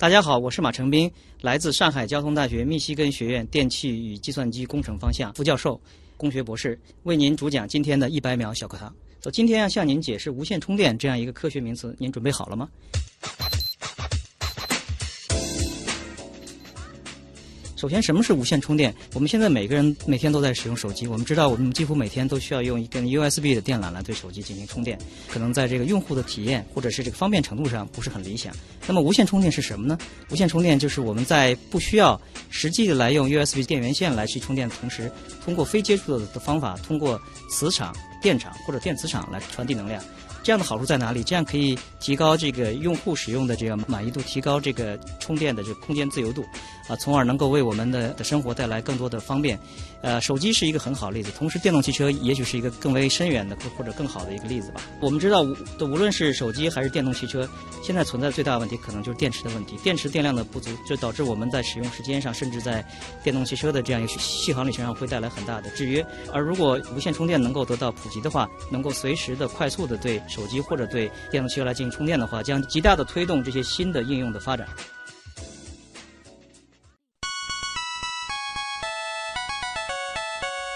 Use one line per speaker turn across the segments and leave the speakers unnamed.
大家好，我是马成斌，来自上海交通大学密西根学院电气与计算机工程方向副教授、工学博士，为您主讲今天的一百秒小课堂。我，今天要向您解释无线充电这样一个科学名词，您准备好了吗？首先，什么是无线充电？我们现在每个人每天都在使用手机，我们知道我们几乎每天都需要用一根 USB 的电缆来对手机进行充电，可能在这个用户的体验或者是这个方便程度上不是很理想。那么，无线充电是什么呢？无线充电就是我们在不需要实际的来用 USB 电源线来去充电的同时，通过非接触的方法，通过磁场、电场或者电磁场来传递能量。这样的好处在哪里？这样可以提高这个用户使用的这个满意度，提高这个充电的这个空间自由度，啊，从而能够为我们的的生活带来更多的方便。呃，手机是一个很好的例子，同时电动汽车也许是一个更为深远的或者更好的一个例子吧。我们知道，无无论是手机还是电动汽车，现在存在最大的问题可能就是电池的问题，电池电量的不足，就导致我们在使用时间上，甚至在电动汽车的这样一个续航里程上会带来很大的制约。而如果无线充电能够得到普及的话，能够随时的快速的对手机或者对电动汽车来进行充电的话，将极大的推动这些新的应用的发展。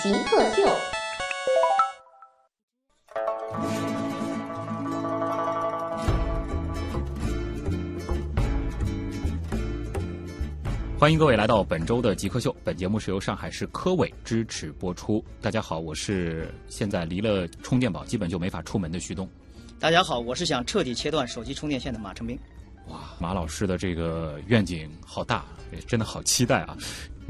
极客秀。
欢迎各位来到本周的极客秀。本节目是由上海市科委支持播出。大家好，我是现在离了充电宝基本就没法出门的徐东。
大家好，我是想彻底切断手机充电线的马成斌。
哇，马老师的这个愿景好大，真的好期待啊！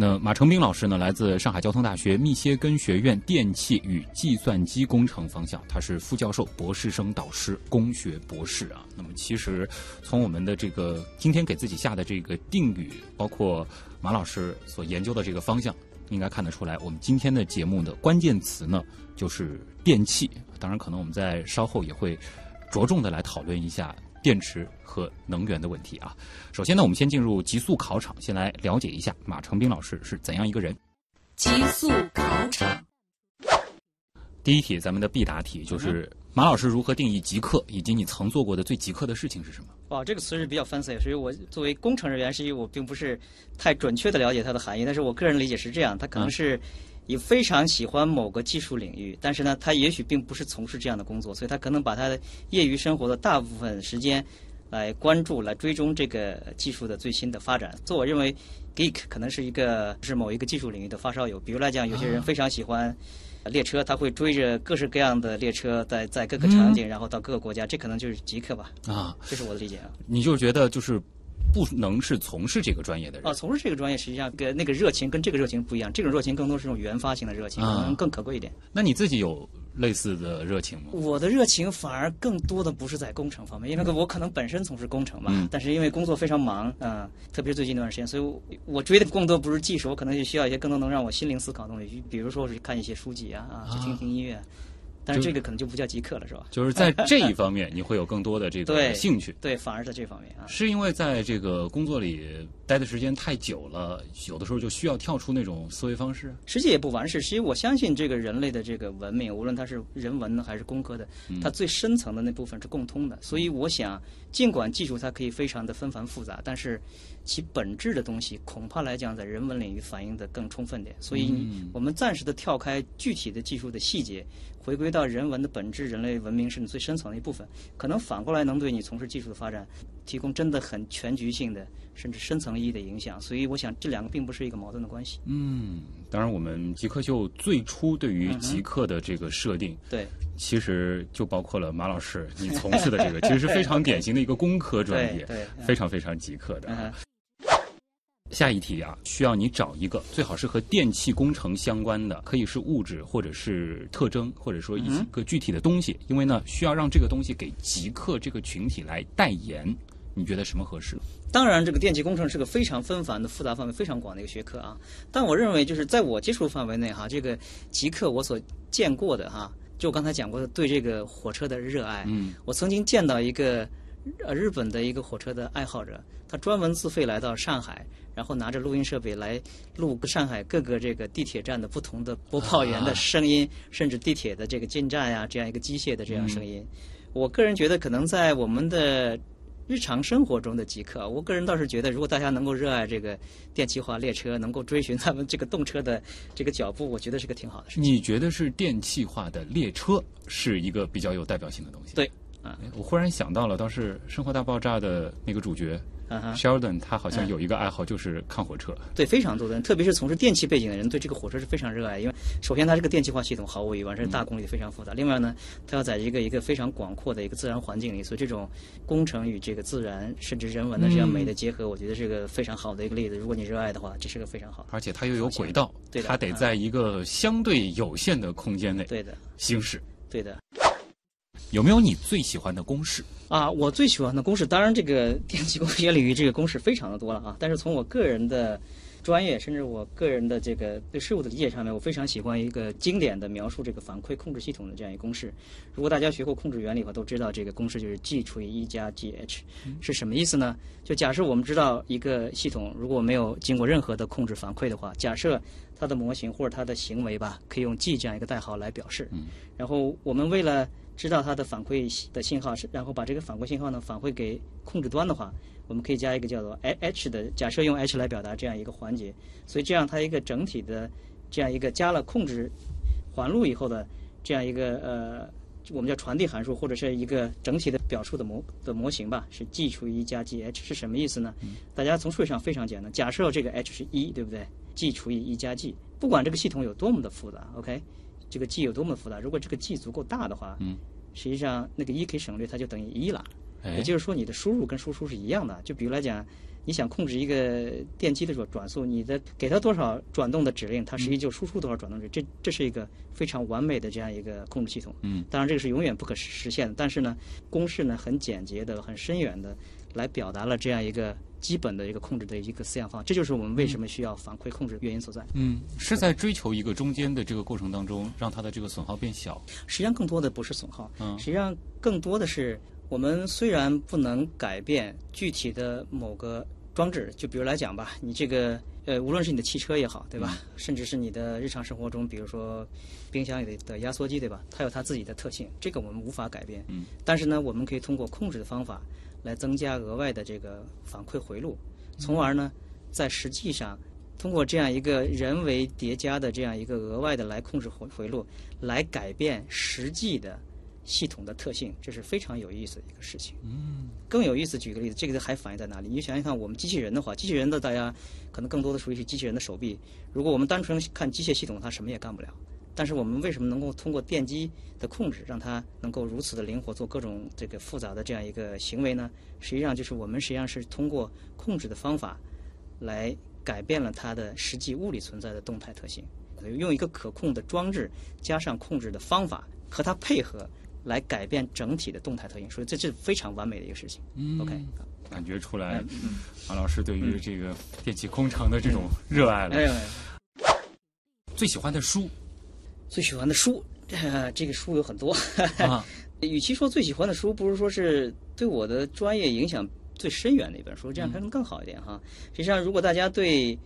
那马成斌老师呢，来自上海交通大学密歇根学院电气与计算机工程方向，他是副教授、博士生导师、工学博士啊。那么其实从我们的这个今天给自己下的这个定语，包括马老师所研究的这个方向，应该看得出来，我们今天的节目的关键词呢就是电气。当然，可能我们在稍后也会着重的来讨论一下。电池和能源的问题啊，首先呢，我们先进入极速考场，先来了解一下马成斌老师是怎样一个人。
极速考场，
第一题，咱们的必答题就是马老师如何定义极客，以及你曾做过的最极客的事情是什么？
哇，这个词是比较 fancy，所以我作为工程人员，是因为我并不是太准确的了解它的含义，但是我个人理解是这样，它可能是。也非常喜欢某个技术领域，但是呢，他也许并不是从事这样的工作，所以他可能把他的业余生活的大部分时间来关注、来追踪这个技术的最新的发展。所以我认为，geek 可能是一个是某一个技术领域的发烧友。比如来讲，有些人非常喜欢列车，他会追着各式各样的列车，在在各个场景，然后到各个国家，这可能就是极客吧。啊，这是我的理解啊。
你就觉得就是。不能是从事这个专业的人
啊，从事这个专业实际上跟那个热情跟这个热情不一样，这种热情更多是种原发性的热情，可能更可贵一点。
那你自己有类似的热情吗？
我的热情反而更多的不是在工程方面，因为我可能本身从事工程嘛，但是因为工作非常忙，嗯，特别是最近一段时间，所以我追的更多不是技术，我可能就需要一些更多能让我心灵思考的东西，比如说是看一些书籍啊，啊，去听听音乐。但是这个可能就不叫极客了，是吧？
就是在这一方面，你会有更多的这个兴趣。
对，反而在这方面啊。
是因为在这个工作里待的时间太久了，有的时候就需要跳出那种思维方式。
实际也不完事，其实我相信这个人类的这个文明，无论它是人文的还是工科的，它最深层的那部分是共通的。所以我想，尽管技术它可以非常的纷繁复杂，但是其本质的东西恐怕来讲，在人文领域反映的更充分点。所以我们暂时的跳开具体的技术的细节。回归到人文的本质，人类文明是你最深层的一部分，可能反过来能对你从事技术的发展提供真的很全局性的，甚至深层意义的影响。所以，我想这两个并不是一个矛盾的关系。
嗯，当然，我们极客秀最初对于极客的这个设定，
对，
其实就包括了马老师你从事的这个，其实是非常典型的一个工科专业，
对，
非常非常极客的。下一题啊，需要你找一个最好是和电气工程相关的，可以是物质或者是特征，或者说一个具体的东西，因为呢，需要让这个东西给极客这个群体来代言。你觉得什么合适？
当然，这个电气工程是个非常纷繁的、复杂范围非常广的一个学科啊。但我认为，就是在我接触范围内哈，这个极客我所见过的哈，就我刚才讲过的对这个火车的热爱。
嗯，
我曾经见到一个呃日本的一个火车的爱好者，他专门自费来到上海，然后拿着录音设备来录上海各个这个地铁站的不同的播报员的声音，甚至地铁的这个进站呀这样一个机械的这样声音。我个人觉得，可能在我们的日常生活中的极客，我个人倒是觉得，如果大家能够热爱这个电气化列车，能够追寻他们这个动车的这个脚步，我觉得是个挺好的事情。
你觉得是电气化的列车是一个比较有代表性的东西？
对，啊，
我忽然想到了，倒是《生活大爆炸》的那个主角
啊哈。
Sheldon，他好像有一个爱好就是看火车。
对，非常多的人，特别是从事电气背景的人，对这个火车是非常热爱。因为首先它这个电气化系统毫无疑问是大功率非常复杂，另外呢，它要在一个一个非常广阔的一个自然环境里，所以这种工程与这个自然甚至人文的这样美的结合，我觉得是个非常好的一个例子。如果你热爱的话，这是个非常好的。
而且它又有轨道，
对
它得在一个相对有限的空间内
对的，
行驶。
对的。
有没有你最喜欢的公式？
啊，我最喜欢的公式，当然这个电气工学领域这个公式非常的多了啊。但是从我个人的专业，甚至我个人的这个对事物的理解上面，我非常喜欢一个经典的描述这个反馈控制系统的这样一个公式。如果大家学过控制原理的话，都知道这个公式就是 G 除以一加 GH，是什么意思呢？就假设我们知道一个系统如果没有经过任何的控制反馈的话，假设它的模型或者它的行为吧，可以用 G 这样一个代号来表示。然后我们为了知道它的反馈的信号是，然后把这个反馈信号呢反馈给控制端的话，我们可以加一个叫做 h 的，假设用 h 来表达这样一个环节，所以这样它一个整体的这样一个加了控制环路以后的这样一个呃，我们叫传递函数或者是一个整体的表述的模的模型吧，是 g 除以一加 g h 是什么意思呢？大家从数学上非常简单，假设这个 h 是一，对不对？g 除以一加 g，不管这个系统有多么的复杂，OK。这个 g 有多么复杂？如果这个 g 足够大的话，
嗯，
实际上那个一可以省略，它就等于一了。
哎
也就是说，你的输入跟输出是一样的。就比如来讲，你想控制一个电机的转转速，你的给它多少转动的指令，它实际就输出多少转动指令。这这是一个非常完美的这样一个控制系统。
嗯，
当然这个是永远不可实实现的，但是呢，公式呢很简洁的、很深远的来表达了这样一个基本的一个控制的一个思想方法。这就是我们为什么需要反馈控制原因所在。
嗯，是在追求一个中间的这个过程当中，让它的这个损耗变小。
实际上更多的不是损耗，
嗯
实际上更多的是我们虽然不能改变具体的某个装置，就比如来讲吧，你这个呃，无论是你的汽车也好，对吧？甚至是你的日常生活中，比如说冰箱里的压缩机，对吧？它有它自己的特性，这个我们无法改变。
嗯。
但是呢，我们可以通过控制的方法来增加额外的这个反馈回路，从而呢，在实际上通过这样一个人为叠加的这样一个额外的来控制回回路，来改变实际的系统的特性，这是非常有意思的一个事情。
嗯，
更有意思，举个例子，这个还反映在哪里？你就想想看，我们机器人的话，机器人的大家可能更多的属于是机器人的手臂。如果我们单纯看机械系统，它什么也干不了。但是我们为什么能够通过电机的控制，让它能够如此的灵活做各种这个复杂的这样一个行为呢？实际上就是我们实际上是通过控制的方法，来改变了它的实际物理存在的动态特性。用一个可控的装置加上控制的方法和它配合，来改变整体的动态特性。所以这是非常完美的一个事情。
嗯
OK，
感觉出来
嗯，
马老师对于这个电气工程的这种热爱了。
哎，
最喜欢的书
最喜欢的书，呃，这个书有很多。
啊，
与其说最喜欢的书，不如说是对我的专业影响最深远的一本书，这样可能更好一点哈。实际上，如果大家对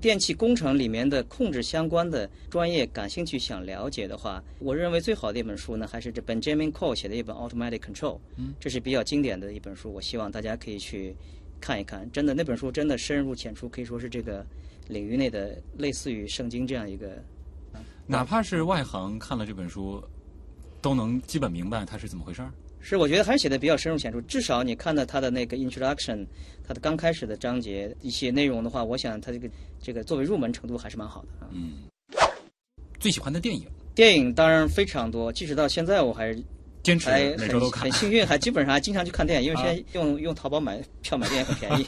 电气工程里面的控制相关的专业感兴趣、想了解的话，我认为最好的一本书呢，还是这 Benjamin Cole 写的一本《Automatic Control》。
嗯，
这是比较经典的一本书，我希望大家可以去看一看。真的，那本书真的深入浅出，可以说是这个领域内的类似于圣经这样一个
哪怕是外行看了这本书，都能基本明白它是怎么回事儿。
是，我觉得还是写的比较深入浅出。至少你看到他的那个 introduction，他的刚开始的章节一些内容的话，我想他这个这个作为入门程度还是蛮好的啊。
嗯，最喜欢的电影
电影当然非常多，即使到现在我还是
坚持每周都看
很。幸运，还基本上还经常去看电影，因为现在用、用淘宝买票买电影很便宜。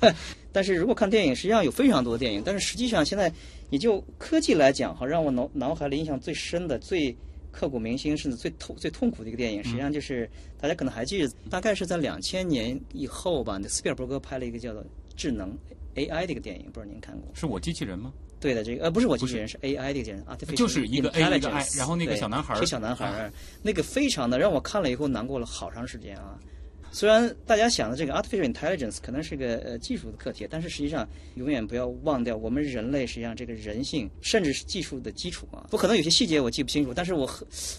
但是如果看电影，实际上有非常多的电影，但是实际上现在你就科技来讲哈，让我脑脑海里印象最深的、最刻骨铭心，甚至最痛最痛苦的一个电影，实际上就是、大家可能还记得，大概是在两千年以后吧，那斯皮尔伯格拍了一个叫做《智能 AI》的一个电影，不知道您看过？
是我机器人吗？
对的，这个呃不是我机器人，是 AI 的一个机器人，artificial
就是一个 A 一个
I，intelligence
然后那个小男孩儿
小男孩儿，那个非常的让我看了以后难过了好长时间啊。虽然大家想的这个 artificial intelligence 可能是个呃技术的课题，但是实际上永远不要忘掉我们人类实际上这个人性，甚至是技术的基础啊。不可能有些细节我记不清楚，但是我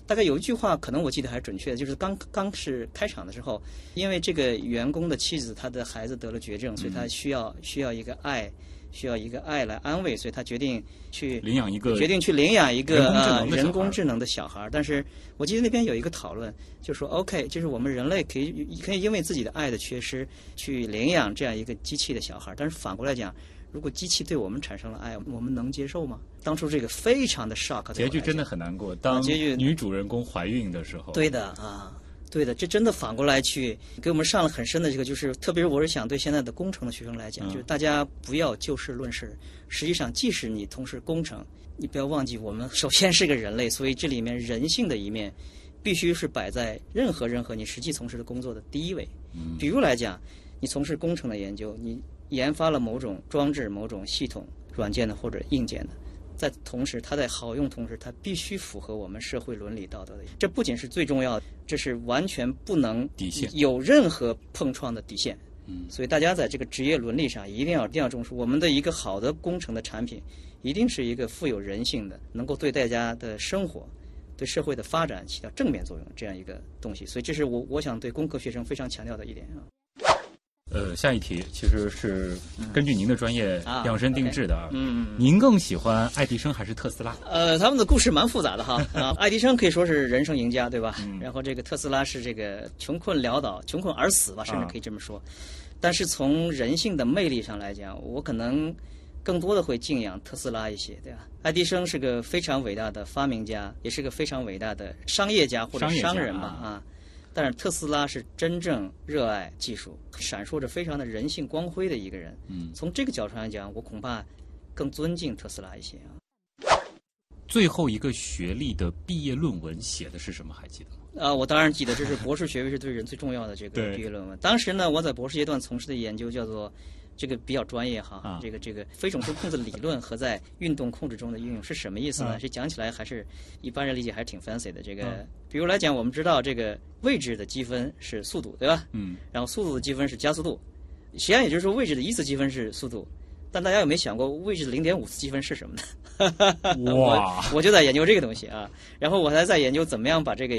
大概有一句话可能我记得还是准确的，就是刚刚是开场的时候，因为这个员工的妻子她的孩子得了绝症，所以他需要需要一个爱。需要一个爱来安慰，所以他决定去
领养一个
决定去领养一个
人工智能
呃
的小孩
人工智能的小孩儿。但是我记得那边有一个讨论，就说 OK，就是我们人类可以可以因为自己的爱的缺失去领养这样一个机器的小孩儿，但是反过来讲。如果机器对我们产生了爱，我们能接受吗？当初这个非常的 shock，
结局真的很难过。当女主人公怀孕的时候，
对的啊，对的，这真的反过来去给我们上了很深的这个，就是特别是我是想对现在的工程的学生来讲，
嗯
就是大家不要就事论事。实际上，即使你从事工程，你不要忘记我们首先是个人类，所以这里面人性的一面必须是摆在任何任何你实际从事的工作的第一位。
嗯
比如来讲，你从事工程的研究，你研发了某种装置、某种系统，软件的或者硬件的，在同时，它在好用同时，它必须符合我们社会伦理道德的。这不仅是最重要的，这是完全不能
底线
有任何碰撞的底线。
嗯
所以大家在这个职业伦理上一定要一定要重视。我们的一个好的工程的产品，一定是一个富有人性的，能够对大家的生活、对社会的发展起到正面作用这样一个东西。所以这是我我想对工科学生非常强调的一点啊。
呃，下一题其实是根据您的专业
啊
量身定制的啊。
嗯。
您更喜欢爱迪生还是特斯拉？
呃，他们的故事蛮复杂的哈。啊，爱迪生可以说是人生赢家，对吧？
嗯
然后这个特斯拉是这个穷困潦倒、穷困而死吧，甚至
啊
可以这么说。但是从人性的魅力上来讲，我可能更多的会敬仰特斯拉一些，对吧？爱迪生是个非常伟大的发明家，也是个非常伟大的商业家或者
商
人吧
啊
啊。但是特斯拉是真正热爱技术、闪烁着非常的人性光辉的一个人。
嗯，
从这个角度上来讲，我恐怕更尊敬特斯拉一些啊。
最后一个学历的毕业论文写的是什么？还记得吗？
啊，我当然记得，这是博士学位是对人最重要的这个毕业论文。当时呢，我在博士阶段从事的研究叫做这个比较专业哈，
啊
这个这个非总数控制理论和在运动控制中的应用是什么意思呢？
啊
这讲起来还是一般人理解还是挺 fancy 的。这个、
啊
比如来讲，我们知道这个位置的积分是速度，对吧？
嗯，
然后速度的积分是加速度，实际上也就是说位置的一次积分是速度。但大家有没有想过，位置的零点五次积分是什么呢？
哇，
我就在研究这个东西啊，然后我还在研究怎么样把这个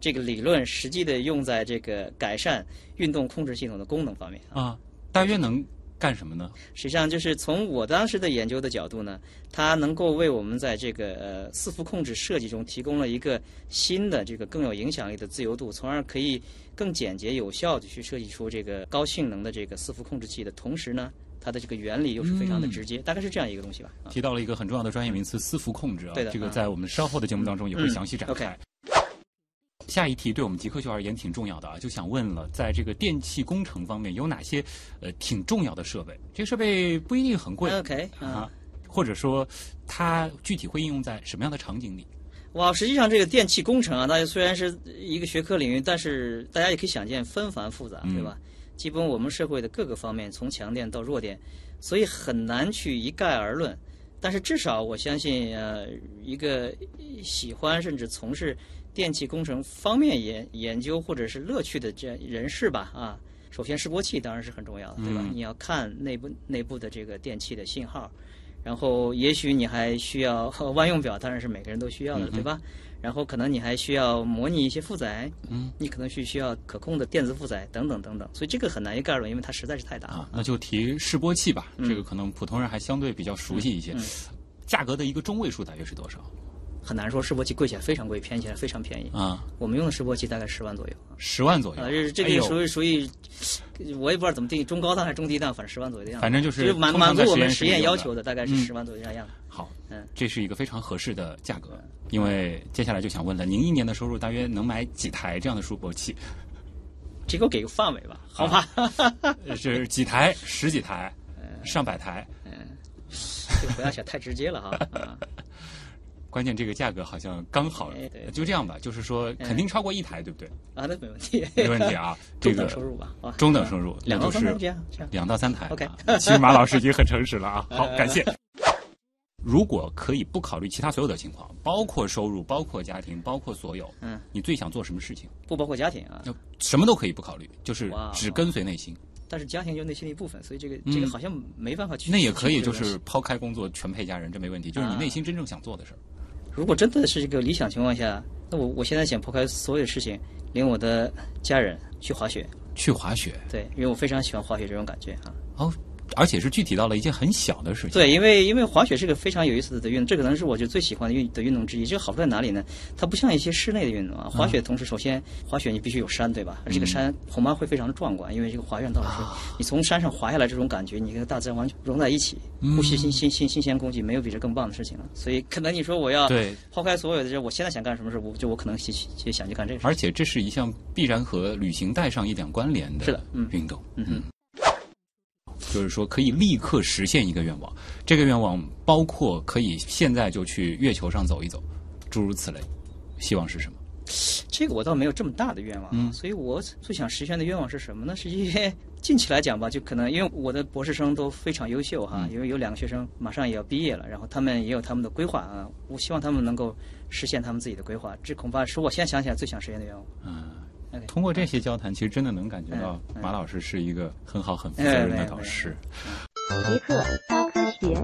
这个理论实际的用在这个改善运动控制系统的功能方面啊。
啊，大约能干什么呢？
实际上就是从我当时的研究的角度呢，它能够为我们在这个呃伺服控制设计中提供了一个新的这个更有影响力的自由度，从而可以更简洁有效的去设计出这个高性能的这个伺服控制器的同时呢，它的这个原理又是非常的直接，大概是这样一个东西吧。啊
提到了一个很重要的专业名词——伺服控制啊
对，的
这个
嗯
在我们稍后的节目当中也会详细展
嗯
开。下一题对我们极客秀而言挺重要的啊，就想问了，在这个电气工程方面有哪些呃挺重要的设备？这个设备不一定很贵
OK 啊
啊，或者说它具体会应用在什么样的场景里？
哇，实际上这个电气工程啊，大家虽然是一个学科领域，但是大家也可以想见纷繁复杂，
嗯
对吧？基本我们社会的各个方面，从强电到弱电，所以很难去一概而论。但是至少我相信，呃，一个喜欢甚至从事电气工程方面研研究或者是乐趣的这样人士吧，啊，首先示波器当然是很重要的，对吧？
嗯
你要看内部内部的这个电器的信号，然后也许你还需要万用表，当然是每个人都需要的，
嗯
对吧？然后可能你还需要模拟一些负载，
嗯，
你可能需需要可控的电子负载等等等等，所以这个很难一概而论，因为它实在是太大
啊
了，。
那就提示波器吧，
嗯
这个可能普通人还相对比较熟悉一些。
嗯
价格的一个中位数大约是多少
很难说示波器贵起来非常贵，便宜起来非常便宜。
啊？
我们用的示波器大概十万左右
十万左右。
啊，这这个属于属于，我也不知道怎么定义，中高档还是中低档，反正十万左右的样子。
反正就是
满满足我们实
实验
要求的，大概是
嗯
十万左右这样子。
好
嗯，
这是一个非常合适的价格，因为接下来就想问了，您一年的收入大约能买几台这样的示波器？
这个我给个范围吧，好吧？
呃是 几台、十几台、上百台？
这个不要想太直接了哈。啊，
关键这个价格好像刚好就这样吧，就是说肯定超过一台，对不对？
啊，那没问题，
没问题啊，这
中
个
等收入吧，啊，
中等收入，
两到三台。
两到三台。
OK
啊其实马老师已经很诚实了啊。好，感谢。如果可以不考虑其他所有的情况，包括收入、包括家庭、包括所有，
嗯，
你最想做什么事情？
不包括家庭啊，
就什么都可以不考虑，就是只跟随内心。
但是家庭就是内心的一部分，所以这个
嗯
这个好像没办法去。
那也可以，就是抛开工作，全陪家人，这没问题。就是你
啊
内心真正想做的事儿。
如果真的是一个理想情况下，那我我现在想抛开所有事情，领我的家人去滑雪，
去滑雪
对，因为我非常喜欢滑雪这种感觉啊。
哦，而且是具体到了一件很小的事情。
对，因为因为滑雪是个非常有意思的运动，这可能是我就最喜欢的运的运动之一。这个好处在哪里呢？它不像一些室内的运动啊，滑雪同时首先滑雪你必须有山，对吧？而这个山恐怕会非常的壮观，因为这个滑院道是你从山上滑下来这种感觉，你跟大自然完全融在一起，呼吸新新新新鲜空气，没有比这更棒的事情了。所以可能你说我要
对
抛开所有的这，我现在想干什么事，我就我可能去去想去干这个事。
而且这是一项必然和旅行带上一点关联
是的嗯
运动。
嗯哼。
就是说，可以立刻实现一个愿望。这个愿望包括可以现在就去月球上走一走，诸如此类。希望是什么？
这个我倒没有这么大的愿望，
嗯
所以我最想实现的愿望是什么呢？是因为近期来讲吧，就可能因为我的博士生都非常优秀哈，因为有两个学生马上也要毕业了，然后他们也有他们的规划啊，我希望他们能够实现他们自己的规划，这恐怕是我现在想起来最想实现的愿望。
嗯通过这些交谈，其实真的能感觉到马老师是一个很好、很负责任的导师。
极客高科学。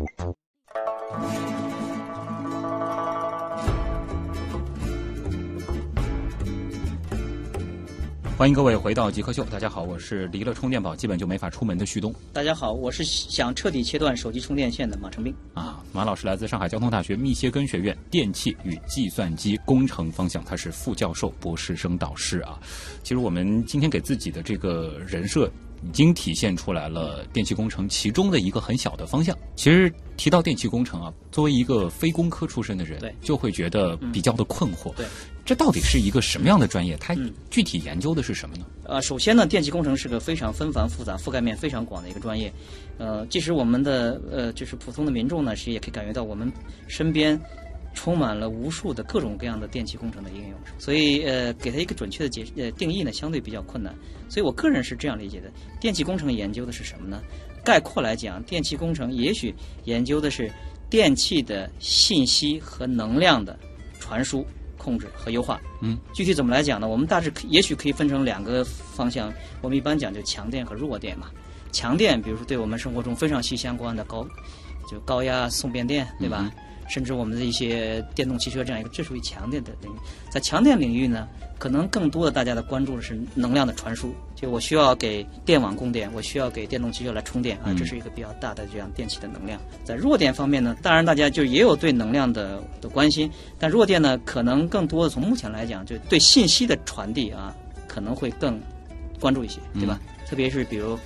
欢迎各位回到极客秀，大家好，我是离了充电宝基本就没法出门的旭东
大家好，我是想彻底切断手机充电线的马成斌。
啊。马老师来自上海交通大学密歇根学院电气与计算机工程方向，他是副教授、博士生导师啊。其实我们今天给自己的这个人设。已经体现出来了电气工程其中的一个很小的方向。其实提到电气工程啊，作为一个非工科出身的人
对，
就会觉得比较的困惑。
对，
这到底是一个什么样的专业？它
嗯
具体研究的是什么呢？
呃，首先呢，电气工程是个非常纷繁复杂、覆盖面非常广的一个专业。呃，即使我们的呃，就是普通的民众呢，其实也可以感觉到我们身边充满了无数的各种各样的电气工程的应用。所以呃，给它一个准确的解呃定义呢，相对比较困难。所以我个人是这样理解的：电气工程研究的是什么呢？概括来讲，电气工程也许研究的是电气的信息和能量的传输、控制和优化。嗯具体怎么来讲呢？我们大致可也许可以分成两个方向。我们一般讲就强电和弱电嘛。强电，比如说对我们生活中非常息息相关的高，就高压送变电，对吧？甚至我们的一些电动汽车这样一个，这属于强电的领域。在强电领域呢，可能更多的大家的关注的是能量的传输，就我需要给电网供电，我需要给电动汽车来充电啊，这是一个比较大的这样电器的能量。在弱电方面呢，当然大家就也有对能量的的关心，但弱电呢，可能更多的从目前来讲，就对信息的传递啊，可能会更关注一些，对吧？特别是比如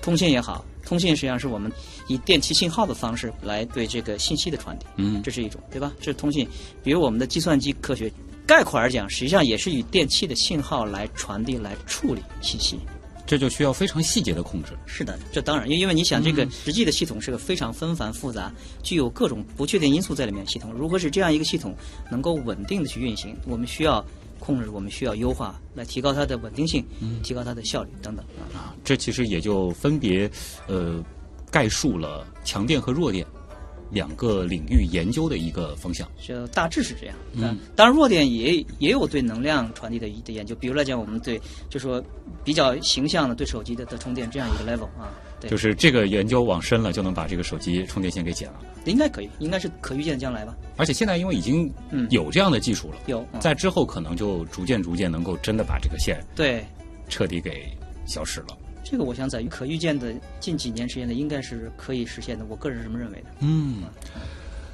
通信也好，通信实际上是我们以电气信号的方式来对这个信息的传递，
嗯
这是一种，对吧？这是通信。比如我们的计算机科学，概括而讲，实际上也是以电气的信号来传递、来处理信息。
这就需要非常细节的控制。
是的，这当然，因因为你想，这个
嗯
实际的系统是个非常纷繁复杂、具有各种不确定因素在里面的系统。如何使这样一个系统能够稳定的去运行？我们需要控制，我们需要优化，来提高它的稳定性，
嗯
提高它的效率等等啊。
啊，这其实也就分别呃概述了强电和弱电两个领域研究的一个方向。
就大致是这样。
嗯，
当然弱电也也有对能量传递的的研究，比如来讲，我们对就说比较形象的对手机的的充电这样一个 level 啊，对，
就是这个研究往深了，就能把这个手机充电线给剪了。
应该可以，应该是可预见的将来吧。
而且现在因为已经
嗯
有这样的技术了，
有，嗯、
在之后可能就逐渐逐渐能够真的把这个线
对
彻底给消失了。
这个，我想在可预见的近几年时间内，应该是可以实现的。我个人是这么认为的。
嗯，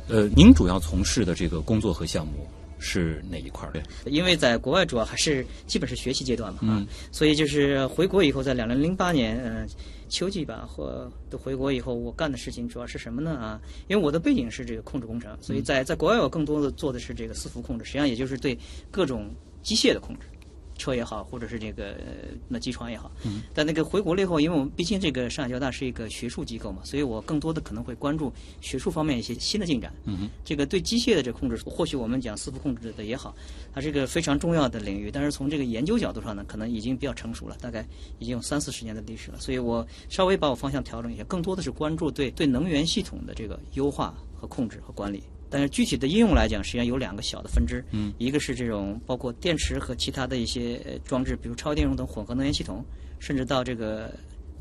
呃，您主要从事的这个工作和项目是哪一块儿？
因为在国外主要还是基本是学习阶段嘛，啊
嗯，
所以就是回国以后，在两零零八年，呃，秋季吧，或都回国以后，我干的事情主要是什么呢？啊，因为我的背景是这个控制工程，所以在在国外我更多的做的是这个伺服控制，实际上也就是对各种机械的控制。车也好，或者是这个呃那机床也好，
嗯
但那个回国了以后，因为我们毕竟这个上海交大是一个学术机构嘛，所以我更多的可能会关注学术方面一些新的进展。
嗯哼，
这个对机械的这控制，或许我们讲伺服控制的也好，它是一个非常重要的领域。但是从这个研究角度上呢，可能已经比较成熟了，大概已经有三四十年的历史了。所以我稍微把我方向调整一下，更多的是关注对对能源系统的这个优化和控制和管理。但是具体的应用来讲，实际上有两个小的分支，
嗯，
一个是这种包括电池和其他的一些呃装置，比如超电容等混合能源系统，甚至到这个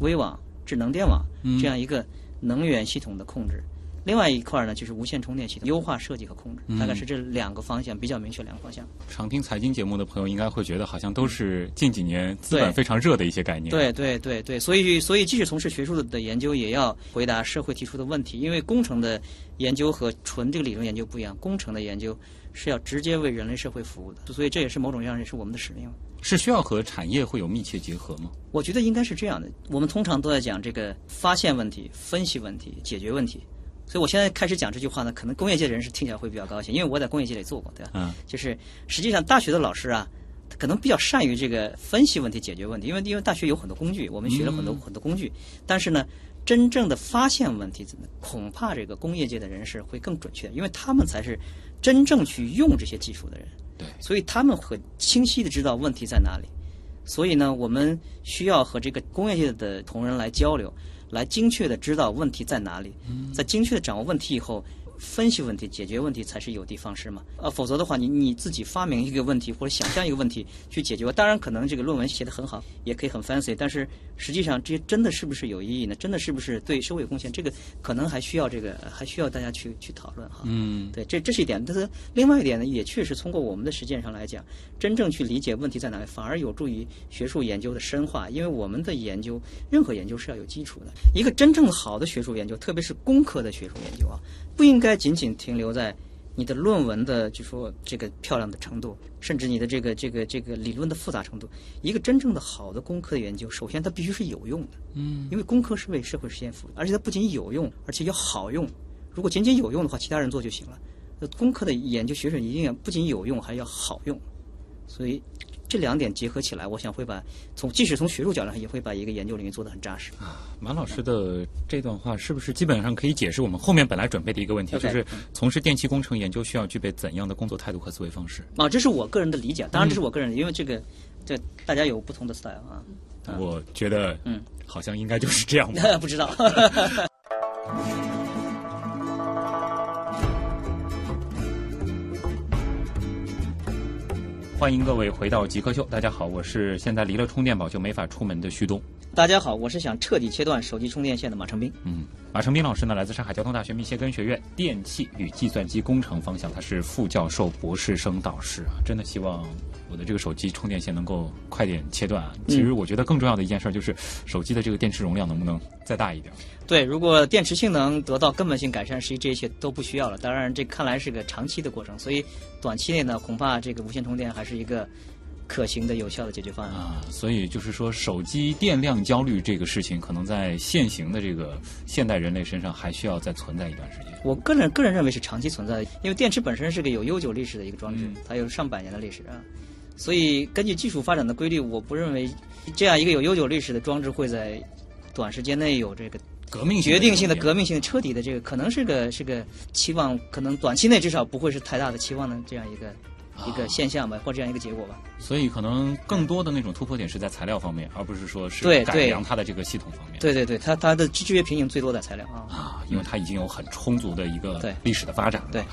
微网、智能电网这样一个能源系统的控制。另外一块呢，就是无线充电系统优化设计和控制，大概是这两个方向比较明确两个方向。
常听财经节目的朋友应该会觉得，好像都是近几年资本非常热的一些概念。，
对对对对，所以所以即使从事学术的的研究，也要回答社会提出的问题，因为工程的研究和纯这个理论研究不一样，工程的研究是要直接为人类社会服务的，所以这也是某种意义上也是我们的使命。
是需要和产业会有密切结合吗？
我觉得应该是这样的。我们通常都在讲这个发现问题、分析问题、解决问题。所以我现在开始讲这句话呢，可能工业界人士听起来会比较高兴，因为我在工业界里做过，对吧？
嗯，
就是实际上大学的老师啊，他可能比较善于这个分析问题、解决问题，因为因为大学有很多工具，我们学了很多、很多工具，但是呢。真正的发现问题，恐怕这个工业界的人士会更准确，因为他们才是真正去用这些技术的人。
对
所以他们很清晰的知道问题在哪里。所以呢，我们需要和这个工业界的同仁来交流，来精确的知道问题在哪里，在精确的掌握问题以后。分析问题、解决问题才是有的放矢嘛。呃，否则的话，你你自己发明一个问题或者想象一个问题去解决，当然可能这个论文写得很好，也可以很 fancy，但是实际上这些真的是不是有意义呢？真的是不是对社会有贡献？这个可能还需要这个还需要大家去去讨论哈。
嗯，
对，这这是一点。但是另外一点呢，也确实通过我们的实践上来讲，真正去理解问题在哪里，反而有助于学术研究的深化。因为我们的研究，任何研究是要有基础的。一个真正好的学术研究，特别是工科的学术研究啊，不应该仅仅停留在你的论文的就说这个漂亮的程度，甚至你的这个这个这个理论的复杂程度。一个真正的好的工科的研究，首先它必须是有用的。
嗯，
因为工科是为社会实现服务，而且它不仅有用，而且要好用。如果仅仅有用的话，其他人做就行了。那工科的研究学生一定要不仅有用，还要好用。所以这两点结合起来，我想会把从即使从学术角度上，也会把一个研究领域做得很扎实。
啊马老师的这段话是不是基本上可以解释我们后面本来准备的一个问题就是从事电气工程研究需要具备怎样的工作态度和思维方式？
啊，这是我个人的理解，当然这是我个人的，因为这个这大家有不同的 style 啊。
我觉得，
嗯，
好像应该就是这样吧。
不知道。
欢迎各位回到极客秀，大家好，我是现在离了充电宝就没法出门的旭东。
大家好，我是想彻底切断手机充电线的马成斌。
嗯，马成斌老师呢，来自上海交通大学密歇根学院电气与计算机工程方向，他是副教授、博士生导师啊。真的希望我的这个手机充电线能够快点切断啊。其实我觉得更重要的一件事就是手机的这个电池容量能不能再大一点。
对，如果电池性能得到根本性改善，实际这一切都不需要了。当然，这看来是个长期的过程，所以短期内呢，恐怕这个无线充电还是一个可行的、有效的解决方案。
啊，所以就是说，手机电量焦虑这个事情，可能在现行的这个现代人类身上还需要再存在一段时间。
我个人个人认为是长期存在的，因为电池本身是个有悠久历史的一个装置，
嗯
它有上百年的历史啊。所以根据技术发展的规律，我不认为这样一个有悠久历史的装置会在短时间内有这个
革命
决定性的、
革
革命性的、彻底的这个，可能是个是个期望，可能短期内至少不会是太大的期望的这样一个、一个现象吧，或这样一个结果吧。
所以可能更多的那种突破点是在材料方面，而不是说是改良它的这个系统方面。
对对对，它它的制约瓶颈最多在材料啊。
啊，因为它已经有很充足的一个
对
历史的发展了。
对，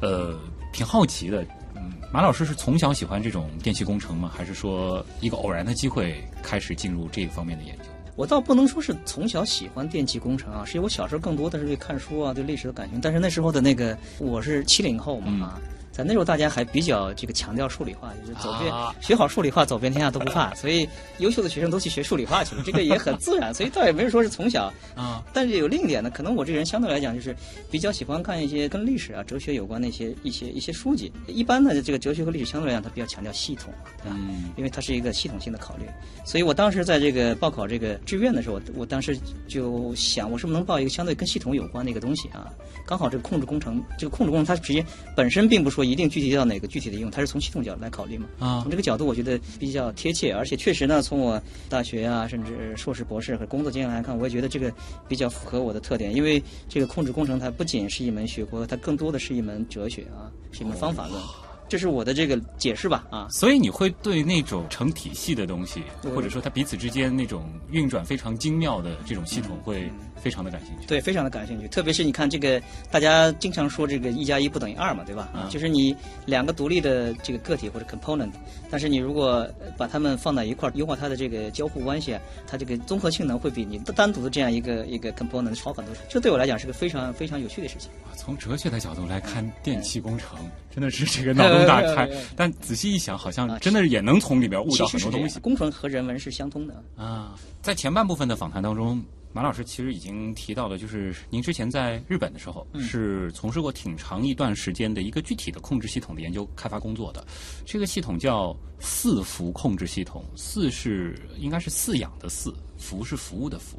呃，挺好奇的，嗯，马老师是从小喜欢这种电气工程吗？还是说一个偶然的机会开始进入这一方面的研究？
我倒不能说是从小喜欢电气工程啊，是因为我小时候更多的是对看书啊、对历史的感情。但是那时候的那个我是七零后嘛、啊，在那时候大家还比较这个强调数理化，就是走遍、
啊
学好数理化，走遍天下都不怕。所以优秀的学生都去学数理化去了，这个也很自然。所以倒也没有说是从小，
啊，
但是有另一点呢，可能我这个人相对来讲就是比较喜欢看一些跟历史啊、哲学有关的一些一些一些书籍。一般的这个哲学和历史相对来讲，它比较强调系统嘛，对吧？
嗯
因为它是一个系统性的考虑，所以我当时在这个报考这个志愿的时候，我我当时就想，我是不是能报一个相对跟系统有关的一个东西啊？刚好这个控制工程，这个控制工程它直接本身并不说一定具体到哪个具体的应用，它是从系统角度来考虑嘛。
啊
从这个角度，我觉得比较贴切，而且确实呢，从我大学啊，甚至硕士、博士和工作经验来看，我也觉得这个比较符合我的特点。因为这个控制工程它不仅是一门学科，它更多的是一门哲学啊，是一门方法论。这是我的这个解释吧啊。
所以你会对那种成体系的东西，或者说它彼此之间那种运转非常精妙的这种系统，会非常的感兴趣。
对，非常的感兴趣。特别是你看这个，大家经常说这个一加一不等于二嘛，对吧？
嗯
就是你两个独立的这个个体或者 component，但是你如果把它们放在一块儿，优化它的这个交互关系啊，它这个综合性能会比你单独的这样一个一个 component 好很多。这对我来讲是个非常非常有趣的事情。
从哲学的角度来看，电气工程真的是这个脑洞大开。但仔细一想，好像真的也能从里面悟到很多东西
工程和人文是相通的。
啊。在前半部分的访谈当中，马老师其实已经提到了，就是您之前在日本的时候，是从事过挺长一段时间的一个具体的控制系统的研究开发工作的。这个系统叫四服控制系统，四是应该是饲养的饲，服是服务的服。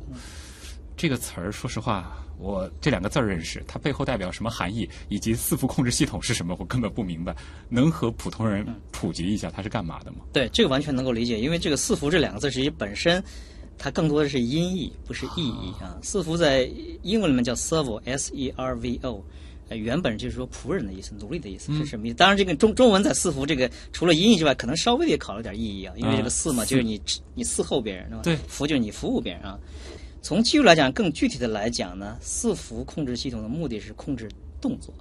这个词儿，说实话，我这两个字儿认识，它背后代表什么含义，以及四服控制系统是什么，我根本不明白。能和普通人普及一下它是干嘛的吗？
对，这个完全能够理解，因为这个“四服”这两个字实际本身，它更多的是音译，不是意义啊。四服在英文里面叫 servo，S-E-R-V-O，呃，原本就是说仆人的意思，奴隶的意思是什么意思？当然，这个中中文在四服这个除了音译之外，可能稍微也考了点意义啊，因为这个“四”嘛，就是你你伺候别人，是吧？
对
服就是你服务别人啊。从技术来讲，更具体的来讲呢，四服控制系统的目的是控制动作。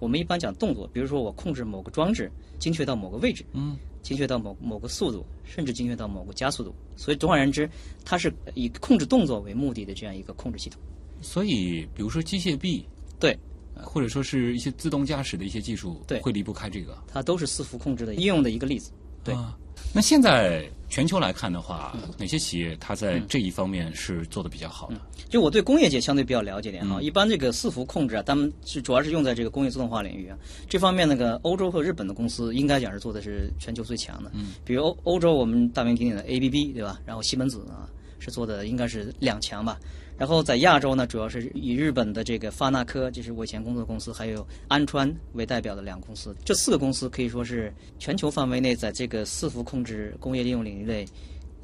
我们一般讲动作，比如说我控制某个装置精确到某个位置，
嗯，
精确到某某个速度，甚至精确到某个加速度。所以总而言之，它是以控制动作为目的的这样一个控制系统。
所以，比如说机械臂，
对，
或者说是一些自动驾驶的一些技术，
对
会离不开这个。
它都是伺服控制的应用的一个例子。对
啊那现在全球来看的话，
嗯
哪些企业它在这一方面是做的比较好的？
就我对工业界相对比较了解点哈，
嗯
一般这个伺服控制啊，他们是主要是用在这个工业自动化领域啊。这方面那个欧洲和日本的公司应该讲是做的是全球最强的。嗯，比如欧欧洲我们大名鼎鼎的 ABB 对吧？然后西门子啊是做的应该是两强吧。然后在亚洲呢，主要是以日本的这个发那科，就是我以前工作的公司，还有安川为代表的两个公司。这四个公司可以说是全球范围内在这个伺服控制工业应用领域内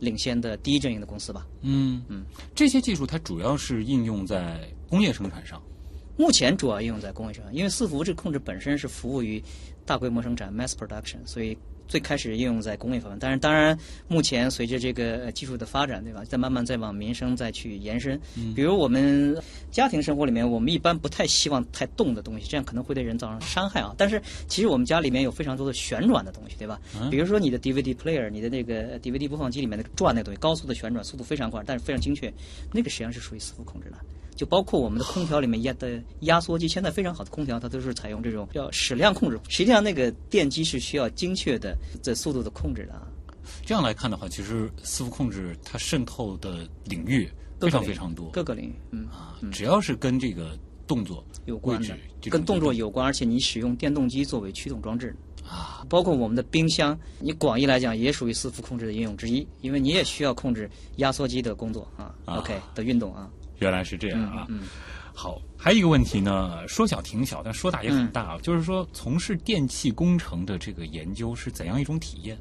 领先的第一阵营的公司吧。
嗯嗯，这些技术它主要是应用在工业生产上。
目前主要应用在工业生产，因为伺服这个控制本身是服务于大规模生产 （mass production），所以最开始应用在工业方面。但是，当然，目前随着这个呃技术的发展，对吧，在慢慢再往民生再去延伸。比如我们家庭生活里面，我们一般不太希望太动的东西，这样可能会对人造成伤害啊。但是，其实我们家里面有非常多的旋转的东西，对吧？比如说你的 DVD player，你的那个 DVD 播放机里面那个转那个东西，高速的旋转，速度非常快，但是非常精确，那个实际上是属于伺服控制的。就包括我们的空调里面压的压缩机，现在非常好的空调，它都是采用这种叫矢量控制。实际上，那个电机是需要精确的这速度的控制的啊。
这样来看的话，其实伺服控制它渗透的领域非常非常多
各个领域，嗯，
啊，只要是跟这个动作
有关的跟动作有关，而且你使用电动机作为驱动装置啊，包括我们的冰箱，你广义来讲也属于伺服控制的应用之一，因为你也需要控制压缩机的工作啊
啊
OK 的运动啊。
原来是这样啊。
嗯，
好，还有一个问题呢，说小挺小，但说大也很大，就是说从事电气工程的这个研究是怎样一种体验？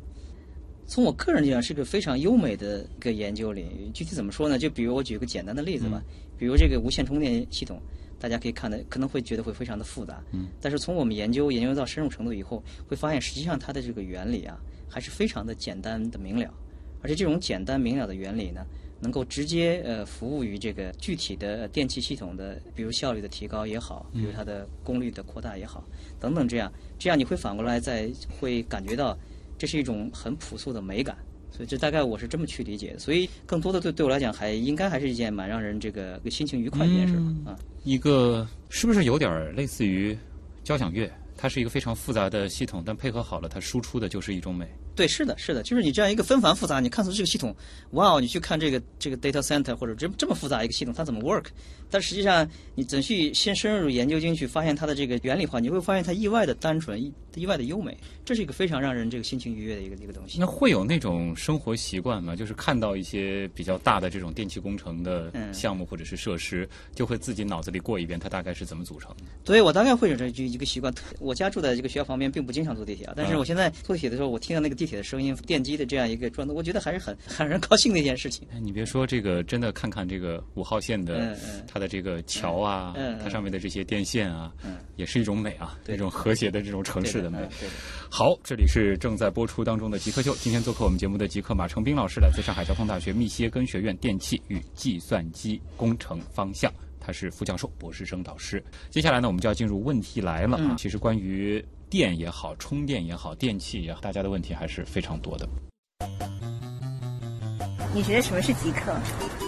从我个人讲，是个非常优美的一个研究领域。具体怎么说呢？就比如我举个简单的例子吧，比如这个无线充电系统，大家可以看的可能会觉得会非常的复杂，嗯，但是从我们研究研究到深入程度以后，会发现实际上它的这个原理啊，还是非常的简单的明了，而且这种简单明了的原理呢，能够直接呃服务于这个具体的电气系统的，比如效率的提高也好，比如它的功率的扩大也好，等等这样，这样你会反过来再会感觉到。这是一种很朴素的美感，所以这大概我是这么去理解的。所以更多的对对我来讲，还应该还是一件蛮让人这个心情愉快的一件事吧啊。
一个是不是有点类似于交响乐？它是一个非常复杂的系统，但配合好了，它输出的就是一种美。
对，是的，是的，就是你这样一个纷繁复杂，你看出这个系统，哇哦，你去看这个这个 data center 或者这这么复杂一个系统，它怎么 work？但实际上你仔细先深入研究进去，发现它的这个原理的话，你会发现它意外的单纯，意意外的优美，这是一个非常让人这个心情愉悦的一个一个东西。
那会有那种生活习惯吗？就是看到一些比较大的这种电气工程的项目或者是设施，就会自己脑子里过一遍它大概是怎么组成的。
对，我大概会有这一个习惯。我家住在这个学校旁边，并不经常坐地铁啊，但是我现在坐地铁的时候，我听到那个地铁的声音，电机的这样一个转动，我觉得还是很 很让人高兴的一件事情。
哎，你别说这个，真的看看这个五号线的它的这个桥啊，它上面的这些电线啊，也是一种美啊，一种和谐的这种城市的美。好，这里是正在播出当中的极客秀，今天做客我们节目的极客马成斌老师，来自上海交通大学密歇根学院电气与计算机工程方向。他是副教授、博士生导师。接下来呢，我们就要进入问题来了啊。其实关于电也好、充电也好、电器也好，大家的问题还是非常多的。
你觉得什么是极客？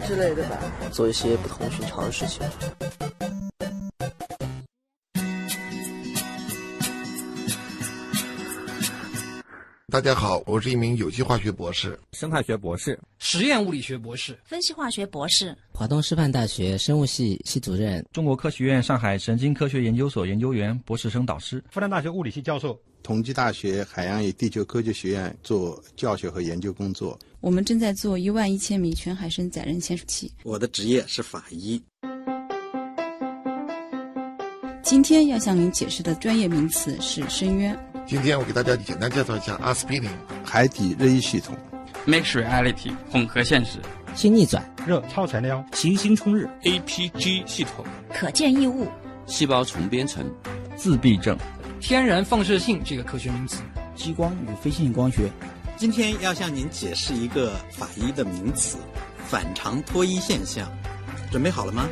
之类的吧。
做一些不同寻常的事情。
大家好，我是一名有机化学博士、
生态学博士、
实验物理学博士、
分析化学博士、
华东师范大学生物系系主任、
中国科学院上海神经科学研究所研究员、博士生导师、
复旦大学物理系教授、
同济大学海洋与地球科学学院做教学和研究工作。
我们正在做一万一千米全海深载人潜水器。
我的职业是法医。
今天要向您解释的专业名词是深渊。
今天我给大家简单介绍一下阿司匹林、
海底热仪系统、
Mixed Reality 混合现实、
新逆转、
热超材料、
行星冲日、
APG 系统、
可见异物、
细胞重编程、
自闭症、
天然放射性这个科学名词、
激光与非线性光学。
今天要向您解释一个法医的名词——反常脱衣现象。准备好了吗？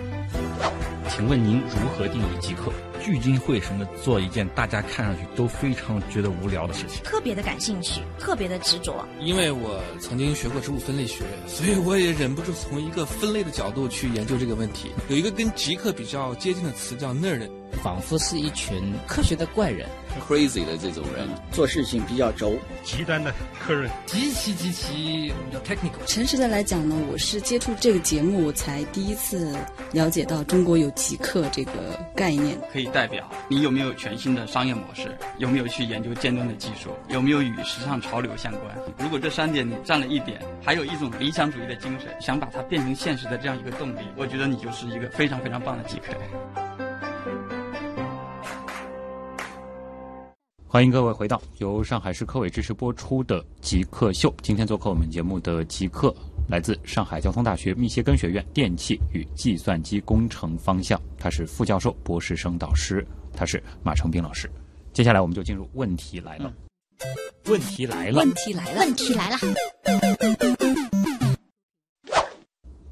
请问您如何定义极客？
聚精会神的做一件大家看上去都非常觉得无聊的事情，
特别的感兴趣，特别的执着。
因为我曾经学过植物分类学，所以我也忍不住从一个分类的角度去研究这个问题。有一个跟极客比较接近的词叫 nerd，
仿佛是一群科学的怪人
，crazy 的这种人，
做事情比较轴，
极端的客人，
极其极其我们叫 technical。
诚实的来讲呢，我是接触这个节目，我才第一次了解到中国有极客这个概念。
可以代表你有没有全新的商业模式？有没有去研究尖端的技术？有没有与时尚潮流相关？如果这三点你占了一点，还有一种理想主义的精神，想把它变成现实的这样一个动力，我觉得你就是一个非常非常棒的极客。
欢迎各位回到由上海市科委支持播出的《极客秀》。今天做客我们节目的极客来自上海交通大学密歇根学院电气与计算机工程方向，他是副教授、博士生导师，他是马成斌老师。接下来我们就进入问题来了。问题来了，
问题来了，问题来了。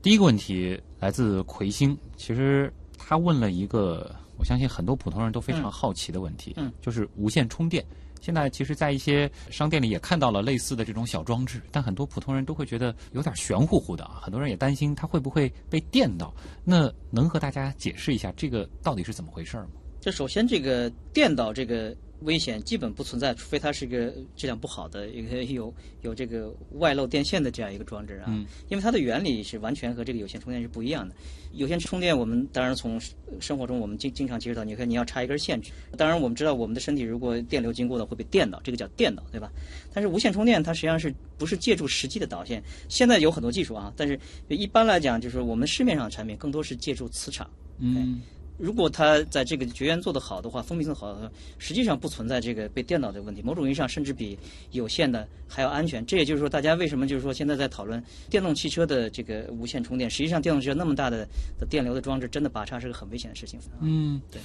第一个问题来自魁星，其实他问了一个。我相信很多普通人都非常好奇的问题，嗯，就是无线充电。现在其实，在一些商店里也看到了类似的这种小装置，但很多普通人都会觉得有点玄乎乎的啊。很多人也担心它会不会被电到。那能和大家解释一下这个到底是怎么回事吗？
这首先，这个电到这个。危险基本不存在，除非它是一个质量不好的一个有有这个外漏电线的这样一个装置啊。嗯。因为它的原理是完全和这个有线充电是不一样的。有线充电，我们当然从生活中我们经经常接触到，你看你要插一根线去。当然我们知道我们的身体如果电流经过的会被电到，这个叫电导，对吧？但是无线充电它实际上是不是借助实际的导线？现在有很多技术啊，但是一般来讲，就是我们市面上的产品更多是借助磁场。嗯。如果它在这个绝缘做得好的话，封闭性好的话，实际上不存在这个被电到的问题。某种意义上，甚至比有线的还要安全。这也就是说，大家为什么就是说现在在讨论电动汽车的这个无线充电？实际上，电动汽车那么大的的电流的装置，真的拔插是个很危险的事情。
嗯，对。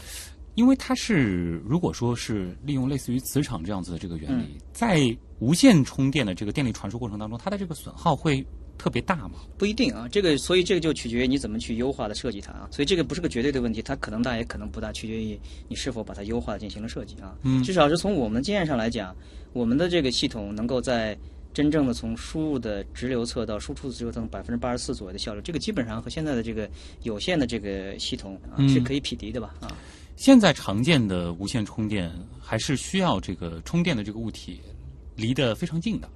因为它是如果说是利用类似于磁场这样子的这个原理，在无线充电的这个电力传输过程当中，它的这个损耗会特别大吗？
不一定啊，这个所以这个就取决于你怎么去优化的设计它啊，所以这个不是个绝对的问题，它可能大也可能不大，取决于你是否把它优化进行了设计啊。
嗯
至少是从我们经验上来讲，我们的这个系统能够在真正的从输入的直流侧到输出的直流侧百分之八十四左右的效率，这个基本上和现在的这个有线的这个系统啊、
嗯
是可以匹敌的吧啊。
现在常见的无线充电还是需要这个充电的这个物体离得非常近的。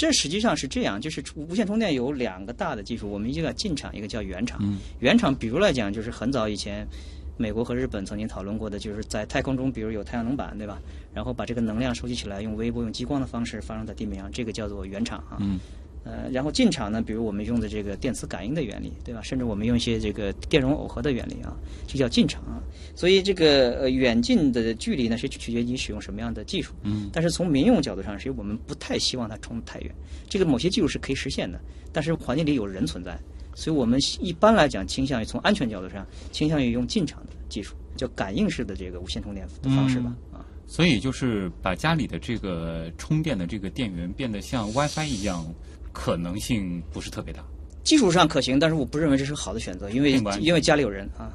这实际上是这样，就是无线充电有两个大的技术，我们一个叫近场，一个叫远场。
嗯
原厂，比如来讲，就是很早以前，美国和日本曾经讨论过的，就是在太空中，比如有太阳能板，对吧？然后把这个能量收集起来，用微波、用激光的方式发生在地面上，这个叫做原场啊。
嗯。
呃，然后进场呢，比如我们用的这个电磁感应的原理，对吧？甚至我们用一些这个电容耦合的原理啊，这叫进场啊。所以这个呃远近的距离呢，是取决于你使用什么样的技术。
嗯
但是从民用角度上，实际我们不太希望它冲得太远。这个某些技术是可以实现的，但是环境里有人存在，所以我们一般来讲倾向于从安全角度上，倾向于用进场的技术，叫感应式的这个无线充电的方式吧。啊，
所以就是把家里的这个充电的这个电源变得像 WiFi 一样，可能性不是特别大。
技术上可行，但是我不认为这是好的选择，因为因为家里有人啊。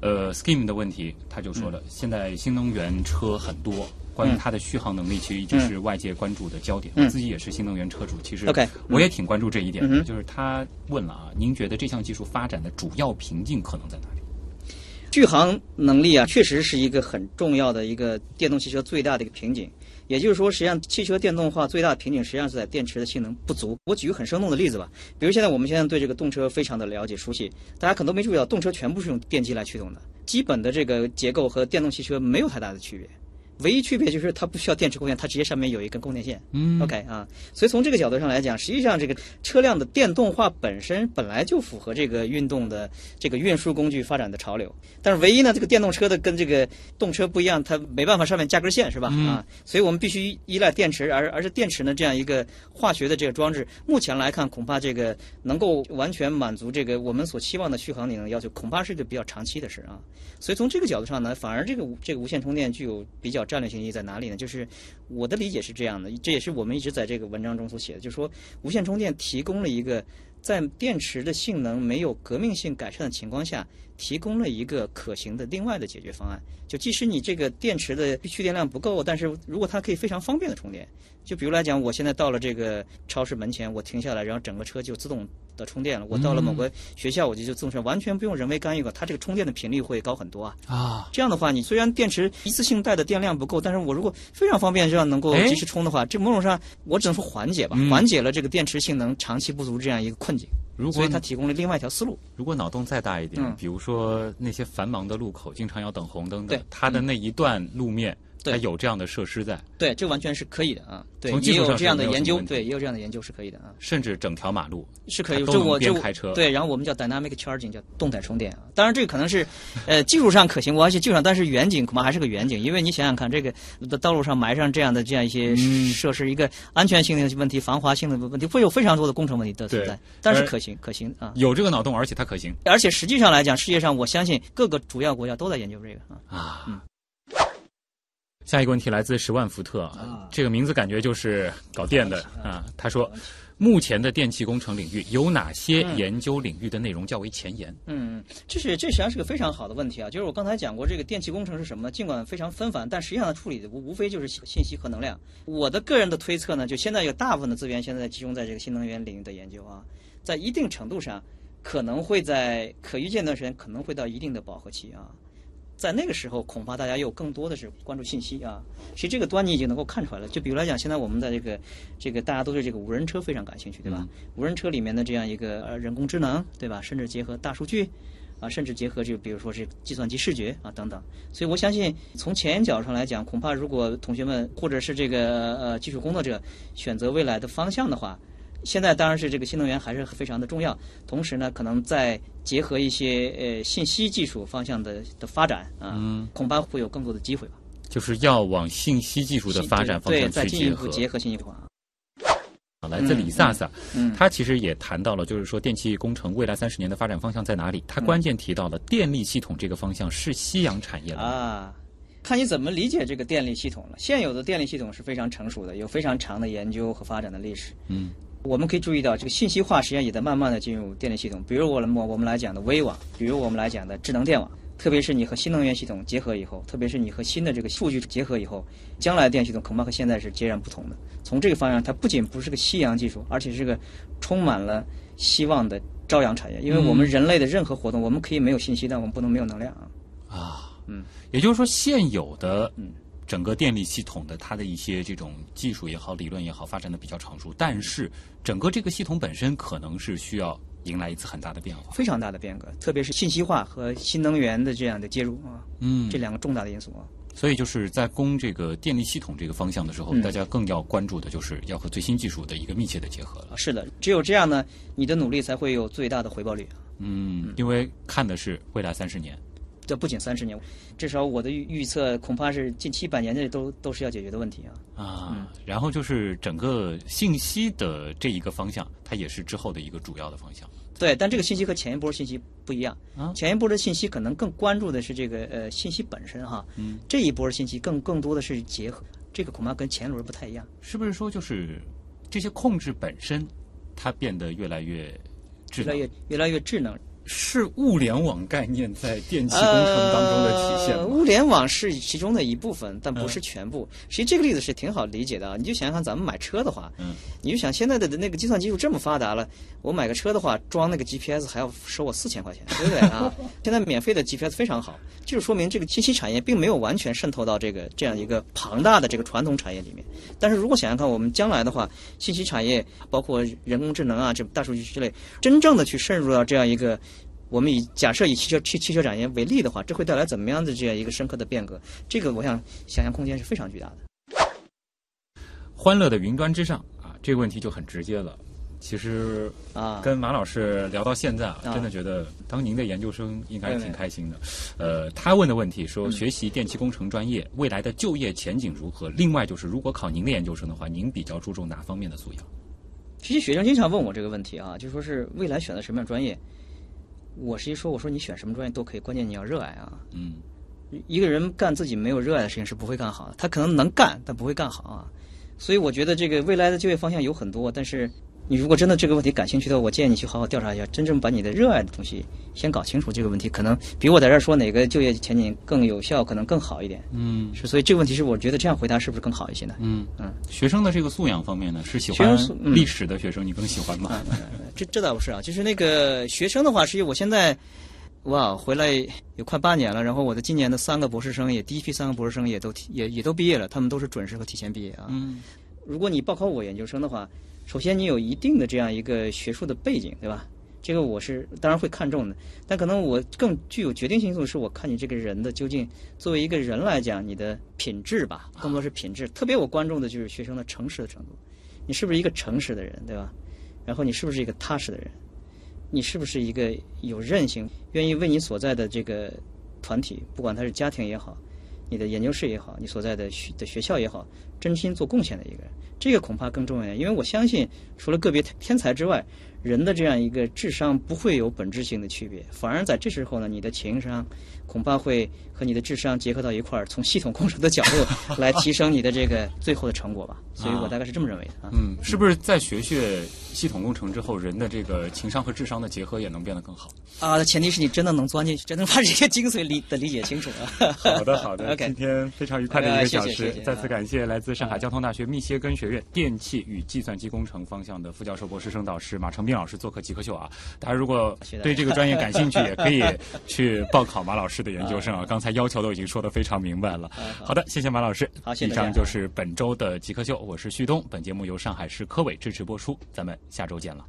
呃，Scheme 的问题，他就说了，现在新能源车很多，关于它的续航能力，其实一直是外界关注的焦点。
嗯
我自己也是新能源车主，其实
OK，
我也挺关注这一点的。
嗯
就是他问了啊，您觉得这项技术发展的主要瓶颈可能在哪里？
续航能力啊，确实是一个很重要的一个电动汽车最大的一个瓶颈。也就是说，实际上汽车电动化最大的瓶颈实际上是在电池的性能不足。我举个很生动的例子吧，比如现在我们现在对这个动车非常的了解熟悉，大家可能都没注意到，动车全部是用电机来驱动的，基本的这个结构和电动汽车没有太大的区别。唯一区别就是它不需要电池供电，它直接上面有一根供电线。
嗯
，OK 啊，所以从这个角度上来讲，实际上这个车辆的电动化本身本来就符合这个运动的这个运输工具发展的潮流。但是唯一呢，这个电动车的跟这个动车不一样，它没办法上面加根线是吧？
嗯
啊，所以我们必须依赖电池，而而是电池呢这样一个化学的这个装置，目前来看恐怕这个能够完全满足这个我们所期望的续航里程要求，恐怕是一个比较长期的事啊。所以从这个角度上呢，反而这个无这个无线充电具有比较战略性意义在哪里呢？就是我的理解是这样的，这也是我们一直在这个文章中所写的，就是说无线充电提供了一个在电池的性能没有革命性改善的情况下，提供了一个可行的另外的解决方案。就即使你这个电池的蓄电量不够，但是如果它可以非常方便的充电，就比如来讲，我现在到了这个超市门前，我停下来，然后整个车就自动的充电了。我到了某个学校，我就就自动充，完全不用人为干预了，它这个充电的频率会高很多啊。
啊，
这样的话，你虽然电池一次性带的电量不够，但是我如果非常方便这样能够
哎
及时充的话，这某种上我只能说缓解吧，
嗯
缓解了这个电池性能长期不足这样一个困境。
如果
所以它提供了另外一条思路。
如果脑洞再大一点，
嗯
比如说那些繁忙的路口，经常要等红灯的
对，
它的那一段路面，
对
它有这样的设施在，
对，这完全是可以的啊。对，
从技术上
也有这样的研究，对，也有这样的研究是可以的啊。
甚至整条马路
是可以，这我这
边开车。
对，然后我们叫 dynamic charging，叫动态充电啊。当然，这个可能是，呃，技术上可行，而且技术上，但是远景恐怕还是个远景，因为你想想看，这个的道路上埋上这样的这样一些
嗯
设施，一个安全性的问题、防滑性的问题，会有非常多的工程问题的存在，但是可行，可行啊。
有这个脑洞，而且它可行。
而且实际上来讲，世界上我相信各个主要国家都在研究这个啊。
啊，
嗯。
下一个问题来自十万伏特，啊、这个名字感觉就是搞电的啊。他说，目前的电气工程领域有哪些研究领域的内容较为前沿？
嗯，这是这实际上是个非常好的问题啊。就是我刚才讲过，这个电气工程是什么？尽管非常纷繁，但实际上它处理的无无非就是信息和能量。我的个人的推测呢，就现在有大部分的资源现在集中在这个新能源领域的研究啊，在一定程度上可能会在可预见的时间可能会到一定的饱和期啊。在那个时候，恐怕大家又更多的是关注信息啊。其实这个端倪已经能够看出来了。就比如来讲，现在我们在这个这个大家都对这个无人车非常感兴趣，对吧？无人车里面的这样一个呃人工智能，对吧？甚至结合大数据，啊，甚至结合就比如说是计算机视觉啊等等。所以我相信，从前沿角度上来讲，恐怕如果同学们或者是这个呃技术工作者选择未来的方向的话，现在当然是这个新能源还是非常的重要，同时呢，可能再结合一些呃信息技术方向的的发展啊，
嗯、
恐怕会有更多的机会吧。
就是要往信息技术的发展方向
对，再
去
进一步
结合。
结合信息化。
来自李萨萨，
嗯，
他其实也谈到了，就是说电气工程未来三十年的发展方向在哪里？他关键提到了电力系统这个方向是夕阳产业
啊。看你怎么理解这个电力系统了。现有的电力系统是非常成熟的，有非常长的研究和发展的历史。
嗯，
我们可以注意到，这个信息化实际上也在慢慢的进入电力系统。比如我们我们来讲的微网，比如我们来讲的智能电网。特别是你和新能源系统结合以后，特别是你和新的这个数据结合以后，将来的电系统恐怕和现在是截然不同的。从这个方向，它不仅不是个夕阳技术，而且是个充满了希望的朝阳产业。因为我们人类的任何活动，我们可以没有信息，但我们不能没有能量
啊。啊，
嗯，
也就是说，现有的整个电力系统的它的一些这种技术也好、理论也好，发展的比较成熟，但是整个这个系统本身可能是需要。迎来一次很大的变化，
非常大的变革，特别是信息化和新能源的这样的介入啊，
嗯，
这两个重大的因素啊。
所以就是在攻这个电力系统这个方向的时候，
嗯、
大家更要关注的就是要和最新技术的一个密切的结合了。
是的，只有这样呢，你的努力才会有最大的回报率啊。
嗯，因为看的是未来三十年，
这不仅三十年，至少我的预预测恐怕是近七百年内都都是要解决的问题
啊。啊，然后就是整个信息的这一个方向，它也是之后的一个主要的方向。
对，但这个信息和前一波信息不一样。
啊，
前一波的信息可能更关注的是这个呃信息本身哈。
嗯，
这一波的信息更更多的是结合，这个恐怕跟前轮不太一样。
是不是说就是这些控制本身，它变得越来越智
能，越来越越来越智能？
是物联网概念在电气工程当中的体现？
呃、物联网是其中的一部分，但不是全部。其实际这个例子是挺好理解的啊！你就想想看，咱们买车的话，
嗯，
你就想现在的那个计算技术这么发达了，我买个车的话，装那个 GPS 还要收我四千块钱，对不对啊？现在免费的 GPS 非常好，就是说明这个信息产业并没有完全渗透到这个这样一个庞大的这个传统产业里面。但是如果想想看，我们将来的话，信息产业包括人工智能啊，这大数据之类，真正的去渗入到这样一个。我们以假设以汽车汽汽车产业为例的话，这会带来怎么样的这样一个深刻的变革？这个我想想象空间是非常巨大的。
欢乐的云端之上啊，这个问题就很直接了。其实
啊，
跟马老师聊到现在啊，
啊
真的觉得当您的研究生应该挺开心的。呃，他问的问题说，学习电气工程专业未来的就业前景如何？另外就是，如果考您的研究生的话，您比较注重哪方面的素养？
这些学生经常问我这个问题啊，就说是未来选择什么样专业？我实际说，我说你选什么专业都可以，关键你要热爱啊。
嗯，
一个人干自己没有热爱的事情是不会干好的，他可能能干，但不会干好啊。所以我觉得这个未来的就业方向有很多，但是你如果真的这个问题感兴趣的话，我建议你去好好调查一下，真正把你的热爱的东西先搞清楚。这个问题可能比我在这儿说哪个就业前景更有效，可能更好一点。
嗯，
是，所以这个问题是我觉得这样回答是不是更好一些呢？
嗯
嗯，
学生的这个素养方面呢，是喜欢历史的学生，你更喜欢吗？
这这倒不是啊，就是那个学生的话，实际我现在。哇，回来有快八年了，然后我的今年的三个博士生也第一批三个博士生也都也也都毕业了，他们都是准时和提前毕业啊。
嗯，
如果你报考我研究生的话，首先你有一定的这样一个学术的背景，对吧？这个我是当然会看重的，但可能我更具有决定性因素是我看你这个人的究竟作为一个人来讲，你的品质吧，更多是品质。特别我关注的就是学生的诚实的程度，你是不是一个诚实的人，对吧？然后你是不是一个踏实的人？你是不是一个有韧性、愿意为你所在的这个团体，不管他是家庭也好，你的研究室也好，你所在的学的学校也好，真心做贡献的一个人？这个恐怕更重要，因为我相信，除了个别天才之外，人的这样一个智商不会有本质性的区别，反而在这时候呢，你的情商恐怕会和你的智商结合到一块儿，从系统工程的角度来提升你的这个最后的成果吧。所以我大概是这么认为的啊。
嗯，是不是在学学系统工程之后，人的这个情商和智商的结合也能变得更好？
啊，前提是你真的能钻进去，真的把这些精髓理的理解清楚啊。
好的，好的。
OK，
今天非常愉快的一个小时，
谢谢谢谢
再次感谢来自上海交通大学密歇根学院电气与计算机工程方向的副教授、博士生导师马成斌老师做客极客秀啊！大家如果对这个专业感兴趣，也可以去报考马老师的研究生啊。刚才要求都已经说的非常明白了。好的，谢谢马老师。以上就是本周的极客秀，我是旭东。本节目由上海市科委支持播出，咱们下周见了。